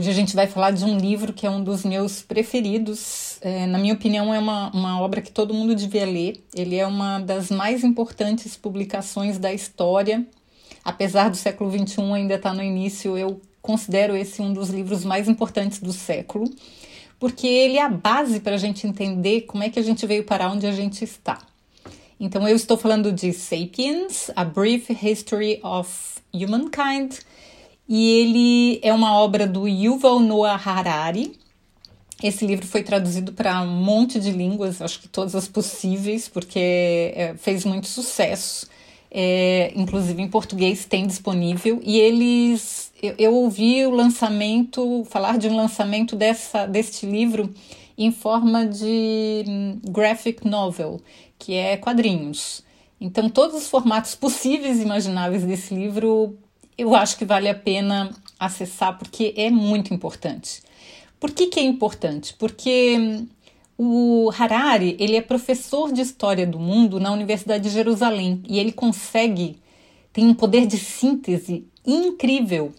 Hoje a gente vai falar de um livro que é um dos meus preferidos. É, na minha opinião, é uma, uma obra que todo mundo devia ler. Ele é uma das mais importantes publicações da história. Apesar do século XXI ainda estar tá no início, eu considero esse um dos livros mais importantes do século, porque ele é a base para a gente entender como é que a gente veio parar onde a gente está. Então, eu estou falando de Sapiens, A Brief History of Humankind e ele é uma obra do Yuval Noah Harari. Esse livro foi traduzido para um monte de línguas, acho que todas as possíveis, porque é, fez muito sucesso. É, inclusive em português tem disponível. E eles, eu, eu, ouvi o lançamento, falar de um lançamento dessa, deste livro em forma de hum, graphic novel, que é quadrinhos. Então, todos os formatos possíveis e imagináveis desse livro eu acho que vale a pena acessar porque é muito importante. Por que, que é importante? Porque hum, o Harari ele é professor de história do mundo na Universidade de Jerusalém e ele consegue tem um poder de síntese incrível.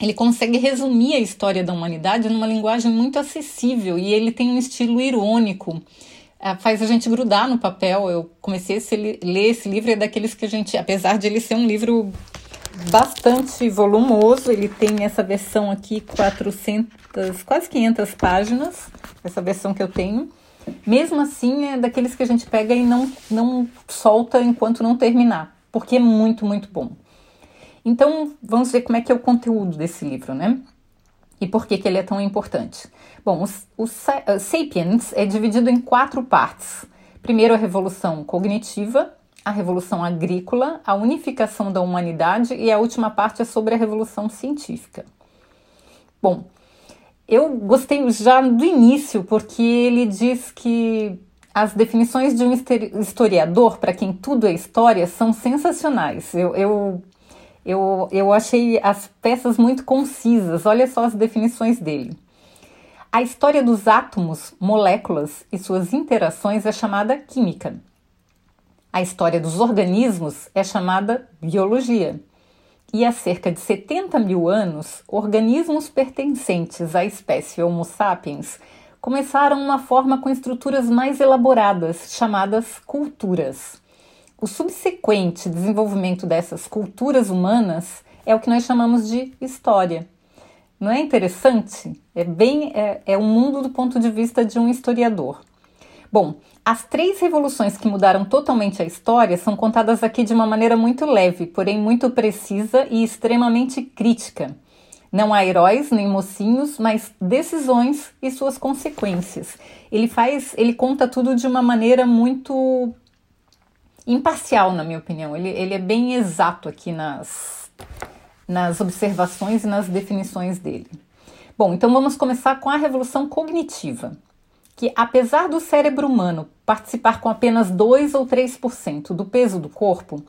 Ele consegue resumir a história da humanidade numa linguagem muito acessível e ele tem um estilo irônico. Ah, faz a gente grudar no papel. Eu comecei a ler esse livro, é daqueles que a gente, apesar de ele ser um livro bastante volumoso. Ele tem essa versão aqui, 400, quase 500 páginas, essa versão que eu tenho. Mesmo assim, é daqueles que a gente pega e não, não solta enquanto não terminar, porque é muito, muito bom. Então, vamos ver como é que é o conteúdo desse livro, né? E por que, que ele é tão importante. Bom, o, o uh, Sapiens é dividido em quatro partes. Primeiro, a revolução cognitiva, a Revolução Agrícola, a unificação da humanidade e a última parte é sobre a Revolução Científica. Bom, eu gostei já do início porque ele diz que as definições de um historiador, para quem tudo é história, são sensacionais. Eu, eu, eu, eu achei as peças muito concisas. Olha só as definições dele. A história dos átomos, moléculas e suas interações é chamada química. A história dos organismos é chamada biologia. E há cerca de 70 mil anos, organismos pertencentes à espécie Homo sapiens começaram uma forma com estruturas mais elaboradas, chamadas culturas. O subsequente desenvolvimento dessas culturas humanas é o que nós chamamos de história. Não é interessante? É bem é, é um mundo do ponto de vista de um historiador. Bom, as três revoluções que mudaram totalmente a história são contadas aqui de uma maneira muito leve, porém muito precisa e extremamente crítica. Não há heróis nem mocinhos, mas decisões e suas consequências. Ele faz, ele conta tudo de uma maneira muito imparcial, na minha opinião. Ele, ele é bem exato aqui nas, nas observações e nas definições dele. Bom, então vamos começar com a revolução cognitiva que, apesar do cérebro humano participar com apenas 2 ou 3% do peso do corpo,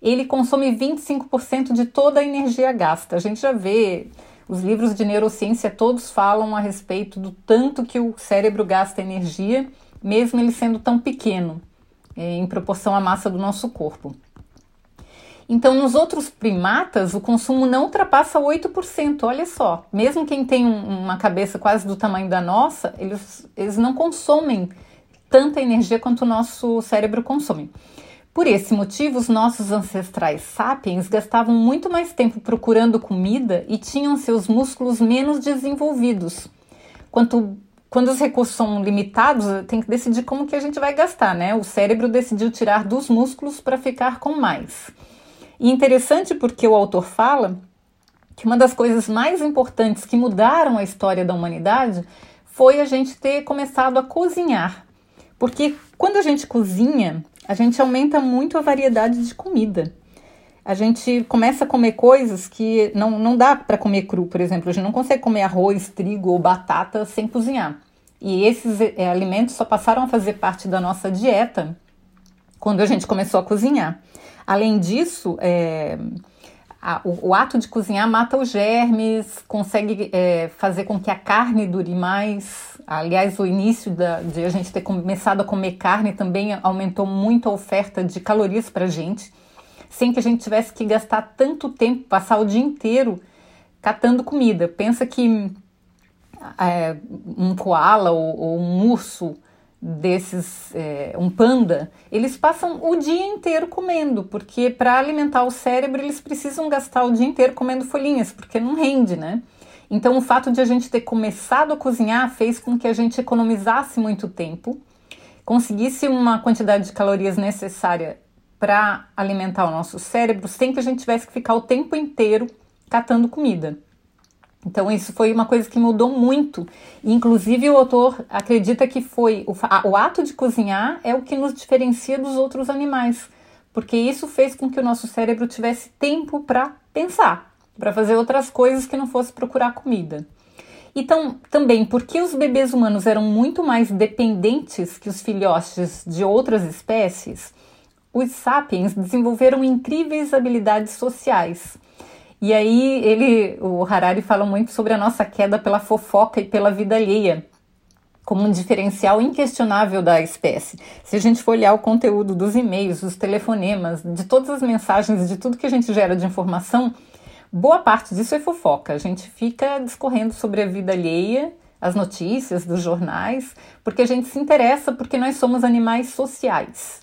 ele consome 25% de toda a energia gasta. A gente já vê, os livros de neurociência todos falam a respeito do tanto que o cérebro gasta energia, mesmo ele sendo tão pequeno, eh, em proporção à massa do nosso corpo. Então, nos outros primatas, o consumo não ultrapassa 8%. Olha só, mesmo quem tem um, uma cabeça quase do tamanho da nossa, eles, eles não consomem tanta energia quanto o nosso cérebro consome. Por esse motivo, os nossos ancestrais sapiens gastavam muito mais tempo procurando comida e tinham seus músculos menos desenvolvidos. Quanto, quando os recursos são limitados, tem que decidir como que a gente vai gastar, né? O cérebro decidiu tirar dos músculos para ficar com mais. E interessante porque o autor fala que uma das coisas mais importantes que mudaram a história da humanidade foi a gente ter começado a cozinhar. Porque quando a gente cozinha, a gente aumenta muito a variedade de comida. A gente começa a comer coisas que não, não dá para comer cru, por exemplo. A gente não consegue comer arroz, trigo ou batata sem cozinhar. E esses é, alimentos só passaram a fazer parte da nossa dieta quando a gente começou a cozinhar. Além disso, é, a, o, o, ato de cozinhar mata os germes, consegue é, fazer com que a carne dure mais. Aliás, o início da, de a gente ter começado a comer carne também aumentou muito a oferta de calorias para a gente, sem que a gente tivesse que gastar tanto tempo, passar o dia inteiro catando comida. Pensa que é, um koala ou, ou, um urso desses, é, um panda, eles passam o dia inteiro comendo, porque para alimentar o cérebro eles precisam gastar o dia inteiro comendo folhinhas, porque não rende, né? Então o fato de a gente ter começado a cozinhar fez com que a gente economizasse muito tempo, conseguisse uma quantidade de calorias necessária para alimentar o nosso cérebro, sem que a gente tivesse que ficar o tempo inteiro catando comida. Então, isso foi uma coisa que mudou muito. Inclusive, o autor acredita que foi o, o, ato de cozinhar é o que nos diferencia dos outros animais, porque isso fez com que o nosso cérebro tivesse tempo para pensar, para fazer outras coisas que não fosse procurar comida. Então, também porque os bebês humanos eram muito mais dependentes que os filhotes de outras espécies, os sapiens desenvolveram incríveis habilidades sociais e aí ele, o Harari fala muito sobre a nossa queda pela fofoca e pela vida alheia, como um diferencial inquestionável da espécie. Se a gente for olhar o conteúdo dos e-mails, dos telefonemas, de todas as mensagens, de tudo que a gente gera de informação, boa parte disso é fofoca. A gente fica discorrendo sobre a vida alheia, as notícias dos jornais, porque a gente se interessa porque nós somos animais sociais.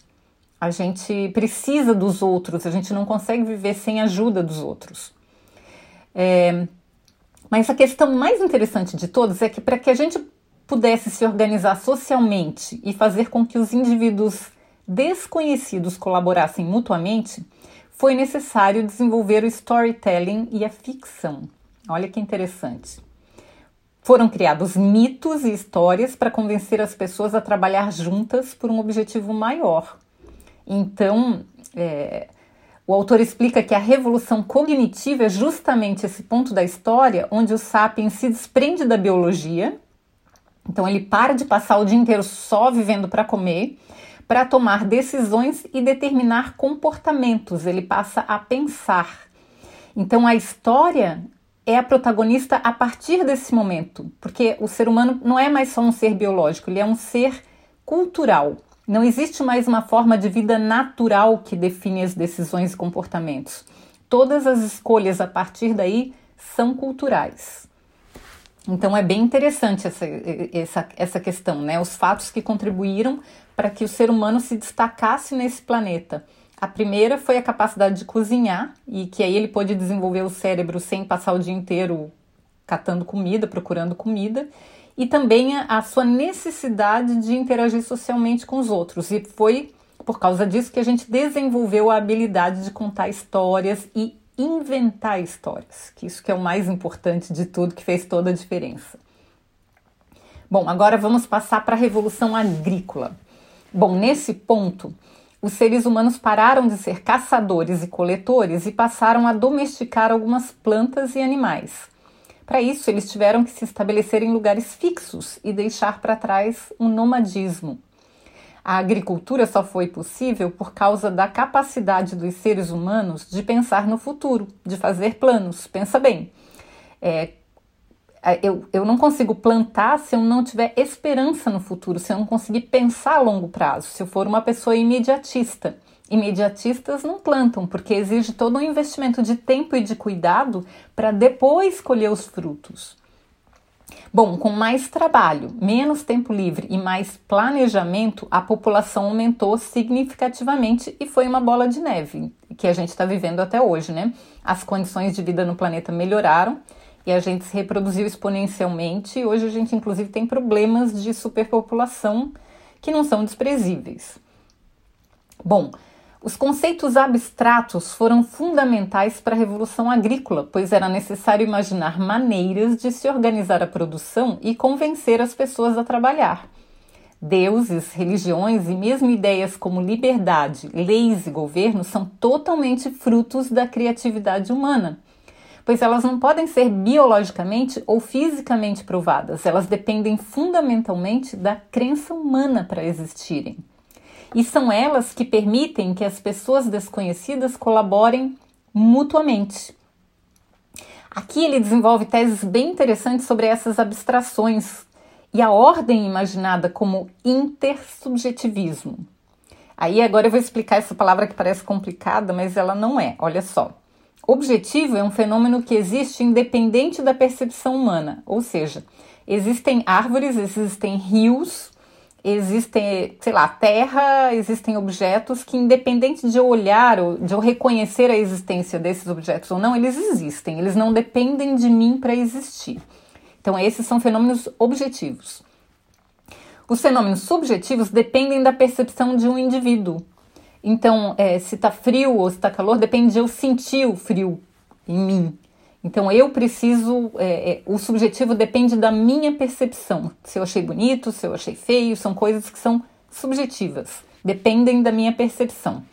A gente precisa dos outros, a gente não consegue viver sem a ajuda dos outros. É, mas a questão mais interessante de todas é que para que a gente pudesse se organizar socialmente e fazer com que os indivíduos desconhecidos colaborassem mutuamente, foi necessário desenvolver o storytelling e a ficção. Olha que interessante. Foram criados mitos e histórias para convencer as pessoas a trabalhar juntas por um objetivo maior. Então, é, o autor explica que a revolução cognitiva é justamente esse ponto da história onde o sapiens se desprende da biologia. Então ele para de passar o dia inteiro só vivendo para comer, para tomar decisões e determinar comportamentos. Ele passa a pensar. Então a história é a protagonista a partir desse momento, porque o ser humano não é mais só um ser biológico, ele é um ser cultural. Não existe mais uma forma de vida natural que define as decisões e comportamentos. Todas as escolhas a partir daí são culturais. Então é bem interessante essa, essa, essa questão, né? Os fatos que contribuíram para que o ser humano se destacasse nesse planeta. A primeira foi a capacidade de cozinhar, e que aí ele pôde desenvolver o cérebro sem passar o dia inteiro catando comida, procurando comida e também a, sua necessidade de interagir socialmente com os outros. E foi por causa disso que a gente desenvolveu a habilidade de contar histórias e inventar histórias, que isso que é o mais importante de tudo, que fez toda a diferença. Bom, agora vamos passar para a revolução agrícola. Bom, nesse ponto, os seres humanos pararam de ser caçadores e coletores e passaram a domesticar algumas plantas e animais. Para isso, eles tiveram que se estabelecer em lugares fixos e deixar para trás um nomadismo. A agricultura só foi possível por causa da capacidade dos seres humanos de pensar no futuro, de fazer planos. Pensa bem, é, é eu, eu não consigo plantar se eu não tiver esperança no futuro, se eu não conseguir pensar a longo prazo, se eu for uma pessoa imediatista imediatistas não plantam, porque exige todo um investimento de tempo e de cuidado para depois colher os frutos. Bom, com mais trabalho, menos tempo livre e mais planejamento, a população aumentou significativamente e foi uma bola de neve que a gente está vivendo até hoje, né? As condições de vida no planeta melhoraram e a gente se reproduziu exponencialmente. E hoje a gente, inclusive, tem problemas de superpopulação que não são desprezíveis. Bom, os conceitos abstratos foram fundamentais para a Revolução Agrícola, pois era necessário imaginar maneiras de se organizar a produção e convencer as pessoas a trabalhar. Deuses, religiões e mesmo ideias como liberdade, leis e governo são totalmente frutos da criatividade humana. pois elas não podem ser biologicamente ou fisicamente provadas, elas dependem fundamentalmente da crença humana para existirem. E são elas que permitem que as pessoas desconhecidas colaborem mutuamente. Aqui ele desenvolve teses bem interessantes sobre essas abstrações e a ordem imaginada como intersubjetivismo. Aí agora eu vou explicar essa palavra que parece complicada, mas ela não é. Olha só. Objetivo é um fenômeno que existe independente da percepção humana, ou seja, existem árvores, existem rios, existem, sei lá, terra, existem objetos que, independente de eu olhar ou de eu reconhecer a existência desses objetos ou não, eles existem, eles não dependem de mim para existir. Então, esses são fenômenos objetivos. Os fenômenos subjetivos dependem da percepção de um indivíduo. Então, é, se está frio ou se está calor, depende de eu sentir o frio em mim. Então, eu preciso. É, é, o subjetivo depende da minha percepção. Se eu achei bonito, se eu achei feio, são coisas que são subjetivas, dependem da minha percepção.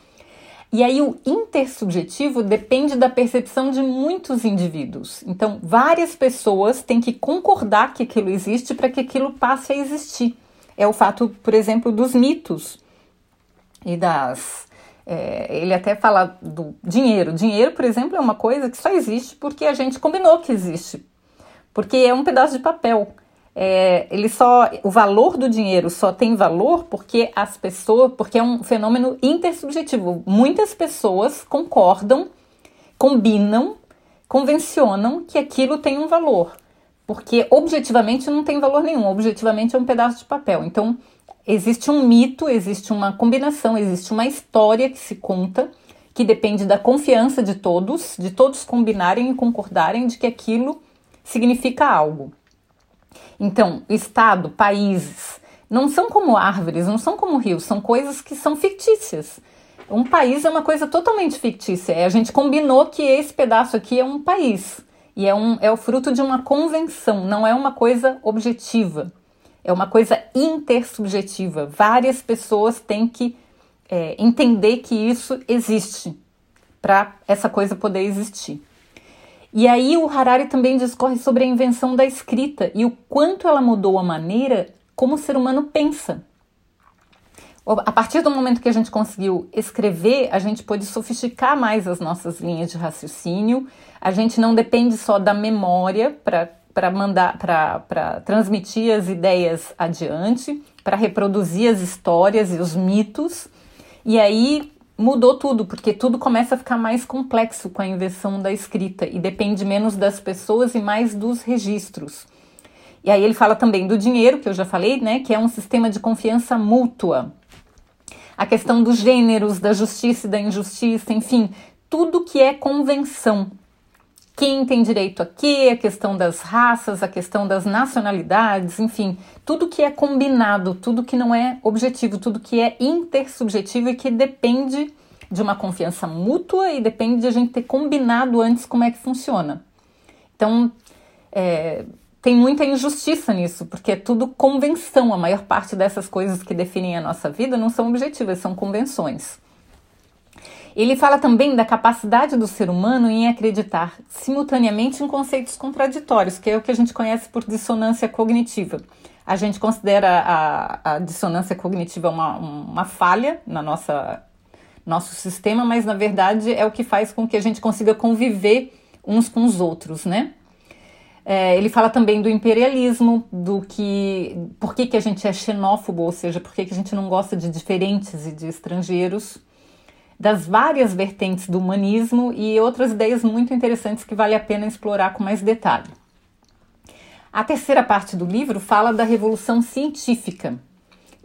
E aí o intersubjetivo depende da percepção de muitos indivíduos. Então, várias pessoas têm que concordar que aquilo existe para que aquilo passe a existir. É o fato, por exemplo, dos mitos e das. É, ele até fala do dinheiro. Dinheiro, por exemplo, é uma coisa que só existe porque a gente combinou que existe. Porque é um pedaço de papel. É, ele só o valor do dinheiro só tem valor porque as pessoas porque é um fenômeno intersubjetivo. Muitas pessoas concordam combinam convencionam que aquilo tem um valor. Porque objetivamente não tem valor nenhum. Objetivamente é um pedaço de papel. Então existe um mito existe uma combinação existe uma história que se conta que depende da confiança de todos de todos combinarem e concordarem de que aquilo significa algo então, Estado, países, não são como árvores, não são como rios, são coisas que são fictícias. Um país é uma coisa totalmente fictícia. A gente combinou que esse pedaço aqui é um país. E é, um, é o fruto de uma convenção, não é uma coisa objetiva. É uma coisa intersubjetiva. Várias pessoas têm que é, entender que isso existe para essa coisa poder existir. E aí o Harari também discorre sobre a invenção da escrita e o quanto ela mudou a maneira como o ser humano pensa. A partir do momento que a gente conseguiu escrever, a gente pôde sofisticar mais as nossas linhas de raciocínio. A gente não depende só da memória para mandar, para transmitir as ideias adiante, para reproduzir as histórias e os mitos. E aí mudou tudo, porque tudo começa a ficar mais complexo com a invenção da escrita e depende menos das pessoas e mais dos registros. E aí ele fala também do dinheiro, que eu já falei, né, que é um sistema de confiança mútua. A questão dos gêneros, da justiça e da injustiça, enfim, tudo que é convenção. Quem tem direito a a questão das raças, a questão das nacionalidades, enfim, tudo que é combinado, tudo que não é objetivo, tudo que é intersubjetivo e que depende de uma confiança mútua e depende de a gente ter combinado antes como é que funciona. Então, é, tem muita injustiça nisso, porque é tudo convenção. A maior parte dessas coisas que definem a nossa vida não são objetivas, são convenções. Ele fala também da capacidade do ser humano em acreditar simultaneamente em conceitos contraditórios, que é o que a gente conhece por dissonância cognitiva. A gente considera a, a dissonância cognitiva uma, uma falha na nossa nosso sistema, mas na verdade é o que faz com que a gente consiga conviver uns com os outros, né? É, ele fala também do imperialismo, do que por que, que a gente é xenófobo, ou seja, por que, que a gente não gosta de diferentes e de estrangeiros das várias vertentes do humanismo e outras ideias muito interessantes que vale a pena explorar com mais detalhe. A terceira parte do livro fala da revolução científica.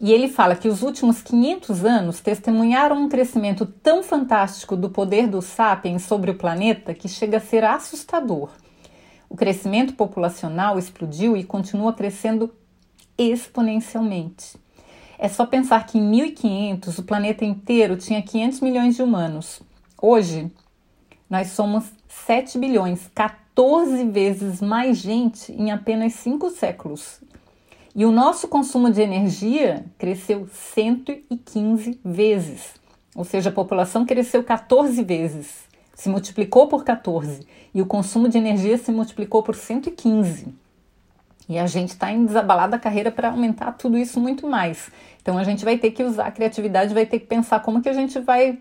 E ele fala que os últimos 500 anos testemunharam um crescimento tão fantástico do poder dos sapiens sobre o planeta que chega a ser assustador. O crescimento populacional explodiu e continua crescendo exponencialmente. É só pensar que em 1500 o planeta inteiro tinha 500 milhões de humanos. Hoje, nós somos 7 bilhões, 14 vezes mais gente em apenas 5 séculos. E o nosso consumo de energia cresceu 115 vezes. Ou seja, a população cresceu 14 vezes se multiplicou por 14 e o consumo de energia se multiplicou por 115. E a gente está em desabalada carreira para aumentar tudo isso muito mais. Então a gente vai ter que usar a criatividade, vai ter que pensar como que a gente vai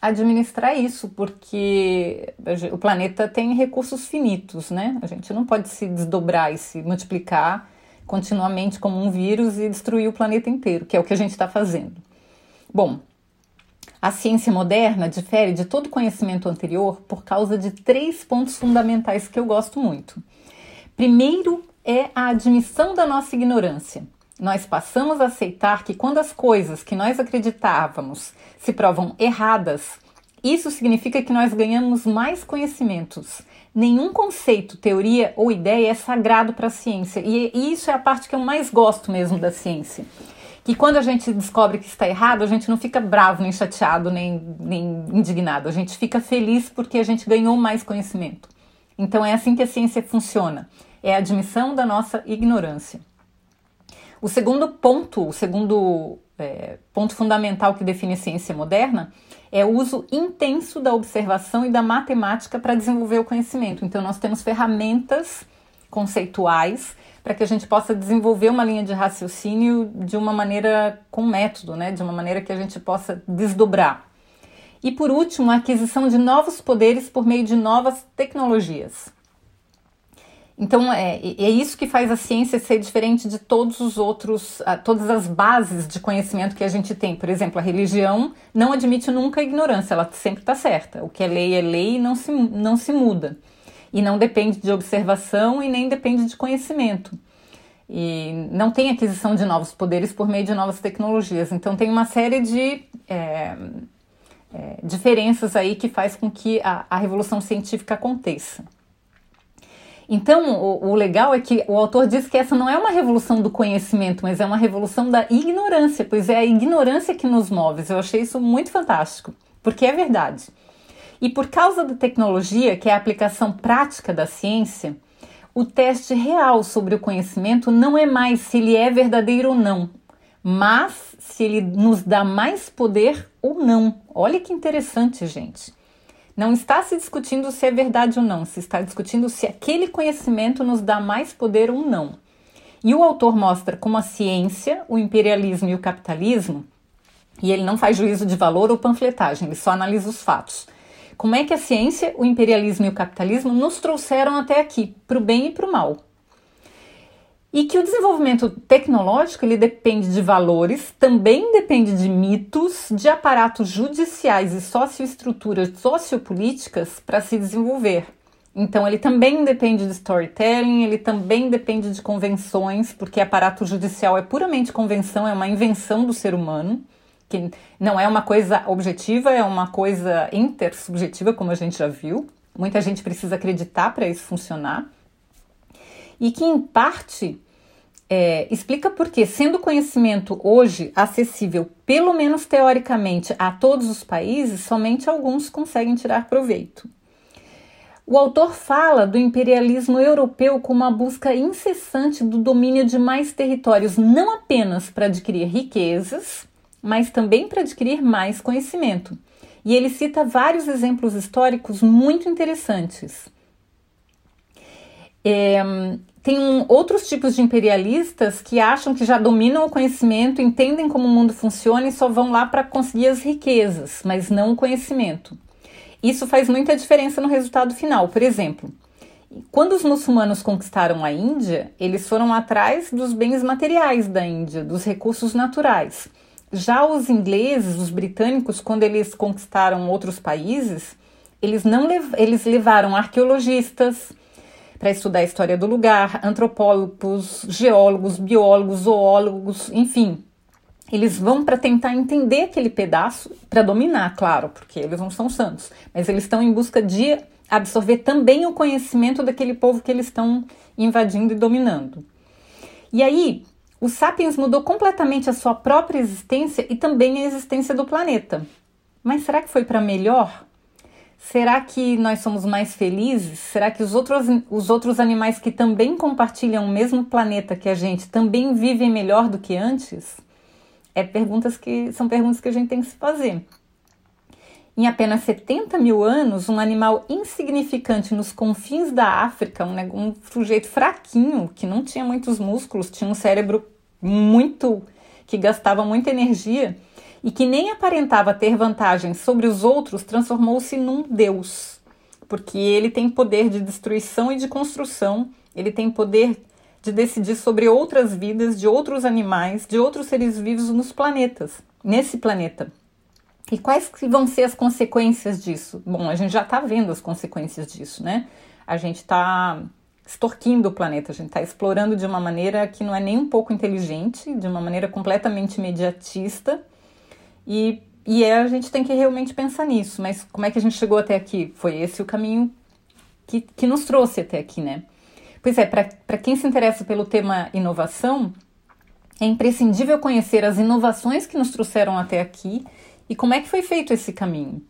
administrar isso, porque o planeta tem recursos finitos, né? A gente não pode se desdobrar e se multiplicar continuamente como um vírus e destruir o planeta inteiro, que é o que a gente está fazendo. Bom, a ciência moderna difere de todo conhecimento anterior por causa de três pontos fundamentais que eu gosto muito. Primeiro é a admissão da nossa ignorância. Nós passamos a aceitar que quando as coisas que nós acreditávamos se provam erradas, isso significa que nós ganhamos mais conhecimentos. Nenhum conceito, teoria ou ideia é sagrado para a ciência. E isso é a parte que eu mais gosto mesmo da ciência que quando a gente descobre que está errado, a gente não fica bravo, nem chateado, nem, nem indignado. A gente fica feliz porque a gente ganhou mais conhecimento. Então é assim que a ciência funciona. É a admissão da nossa ignorância. O segundo ponto, o segundo é, ponto fundamental que define a ciência moderna é o uso intenso da observação e da matemática para desenvolver o conhecimento. Então, nós temos ferramentas conceituais para que a gente possa desenvolver uma linha de raciocínio de uma maneira com método, né? de uma maneira que a gente possa desdobrar. E por último, a aquisição de novos poderes por meio de novas tecnologias. Então é, é isso que faz a ciência ser diferente de todos os outros, todas as bases de conhecimento que a gente tem. Por exemplo, a religião não admite nunca a ignorância, ela sempre está certa. O que é lei é lei e não se, não se muda e não depende de observação e nem depende de conhecimento. E não tem aquisição de novos poderes por meio de novas tecnologias. Então tem uma série de é, é, diferenças aí que faz com que a, a revolução científica aconteça. Então, o, o, legal é que o autor diz que essa não é uma revolução do conhecimento, mas é uma revolução da ignorância, pois é a ignorância que nos move. Eu achei isso muito fantástico, porque é verdade. E por causa da tecnologia, que é a aplicação prática da ciência, o teste real sobre o conhecimento não é mais se ele é verdadeiro ou não, mas se ele nos dá mais poder ou não. Olha que interessante, gente. Não está se discutindo se é verdade ou não, se está discutindo se aquele conhecimento nos dá mais poder ou não. E o autor mostra como a ciência, o imperialismo e o capitalismo, e ele não faz juízo de valor ou panfletagem, ele só analisa os fatos como é que a ciência, o imperialismo e o capitalismo nos trouxeram até aqui, para o bem e para o mal. E que o desenvolvimento tecnológico ele depende de valores, também depende de mitos, de aparatos judiciais e socioestruturas sociopolíticas para se desenvolver. Então, ele também depende de storytelling, ele também depende de convenções, porque aparato judicial é puramente convenção, é uma invenção do ser humano que não é uma coisa objetiva, é uma coisa intersubjetiva, como a gente já viu. Muita gente precisa acreditar para isso funcionar. E que, em parte, é, explica por que, sendo conhecimento hoje acessível, pelo menos teoricamente, a todos os países, somente alguns conseguem tirar proveito. O autor fala do imperialismo europeu como uma busca incessante do domínio de mais territórios, não apenas para adquirir riquezas, mas também para adquirir mais conhecimento. E ele cita vários exemplos históricos muito interessantes. É, tem um, outros tipos de imperialistas que acham que já dominam o conhecimento, entendem como o mundo funciona e só vão lá para conseguir as riquezas, mas não o conhecimento. Isso faz muita diferença no resultado final. Por exemplo, quando os muçulmanos conquistaram a Índia, eles foram atrás dos bens materiais da Índia, dos recursos naturais. Já os ingleses, os britânicos, quando eles conquistaram outros países, eles não lev eles levaram arqueologistas para estudar a história do lugar, antropólogos, geólogos, biólogos, zoólogos, enfim. Eles vão para tentar entender aquele pedaço, para dominar, claro, porque eles não são santos, mas eles estão em busca de absorver também o conhecimento daquele povo que eles estão invadindo e dominando. E aí, o Sapiens mudou completamente a sua própria existência e também a existência do planeta. Mas será que foi para melhor? Será que nós somos mais felizes? Será que os outros, os outros animais que também compartilham o mesmo planeta que a gente também vivem melhor do que antes? É perguntas que são perguntas que a gente tem que se fazer. em apenas 70 mil anos, um animal insignificante nos confins da África, um, um sujeito fraquinho, que não tinha muitos músculos, tinha um cérebro muito. que gastava muita energia e que nem aparentava ter vantagem sobre os outros, transformou-se num deus. Porque ele tem poder de destruição e de construção, ele tem poder de decidir sobre outras vidas, de outros animais, de outros seres vivos nos planetas, nesse planeta. E quais que vão ser as consequências disso? Bom, a gente já está vendo as consequências disso, né? A gente está extorquindo o planeta, a gente está explorando de uma maneira que não é nem um pouco inteligente, de uma maneira completamente imediatista. E, e é, a gente tem que realmente pensar nisso. Mas como é que a gente chegou até aqui? Foi esse o caminho que, que nos trouxe até aqui, né? Pois é, para quem se interessa pelo tema inovação, é imprescindível conhecer as inovações que nos trouxeram até aqui e como é que foi feito esse caminho?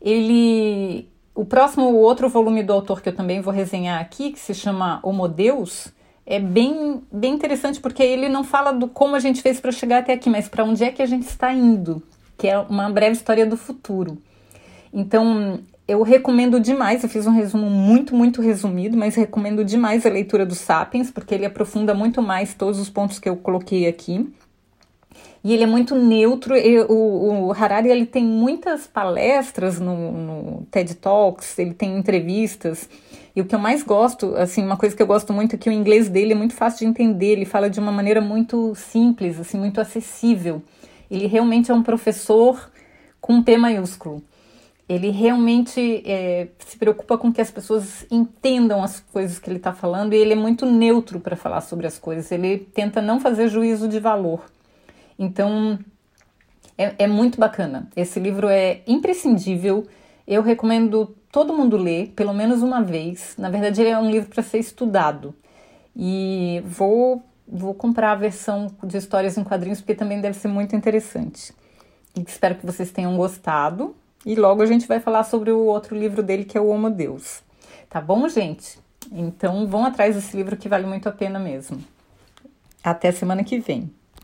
Ele, o próximo, o outro volume do autor que eu também vou resenhar aqui, que se chama Homo Deus, é bem, bem interessante porque ele não fala do como a gente fez para chegar até aqui, mas para onde é que a gente está indo, que é uma breve história do futuro. Então, eu recomendo demais, eu fiz um resumo muito, muito resumido, mas recomendo demais a leitura do Sapiens, porque ele aprofunda muito mais todos os pontos que eu coloquei aqui e ele é muito neutro. E, o, o, Harari ele tem muitas palestras no, no, TED Talks, ele tem entrevistas. E o que eu mais gosto, assim, uma coisa que eu gosto muito é que o inglês dele é muito fácil de entender. Ele fala de uma maneira muito simples, assim, muito acessível. Ele realmente é um professor com um P maiúsculo. Ele realmente é, se preocupa com que as pessoas entendam as coisas que ele está falando e ele é muito neutro para falar sobre as coisas. Ele tenta não fazer juízo de valor. Então, é, é muito bacana. Esse livro é imprescindível. Eu recomendo todo mundo ler, pelo menos uma vez. Na verdade, ele é um livro para ser estudado. E vou, vou comprar a versão de histórias em quadrinhos, porque também deve ser muito interessante. E espero que vocês tenham gostado. E logo a gente vai falar sobre o outro livro dele, que é o Homo Deus. Tá bom, gente? Então vão atrás desse livro que vale muito a pena mesmo. Até semana que vem.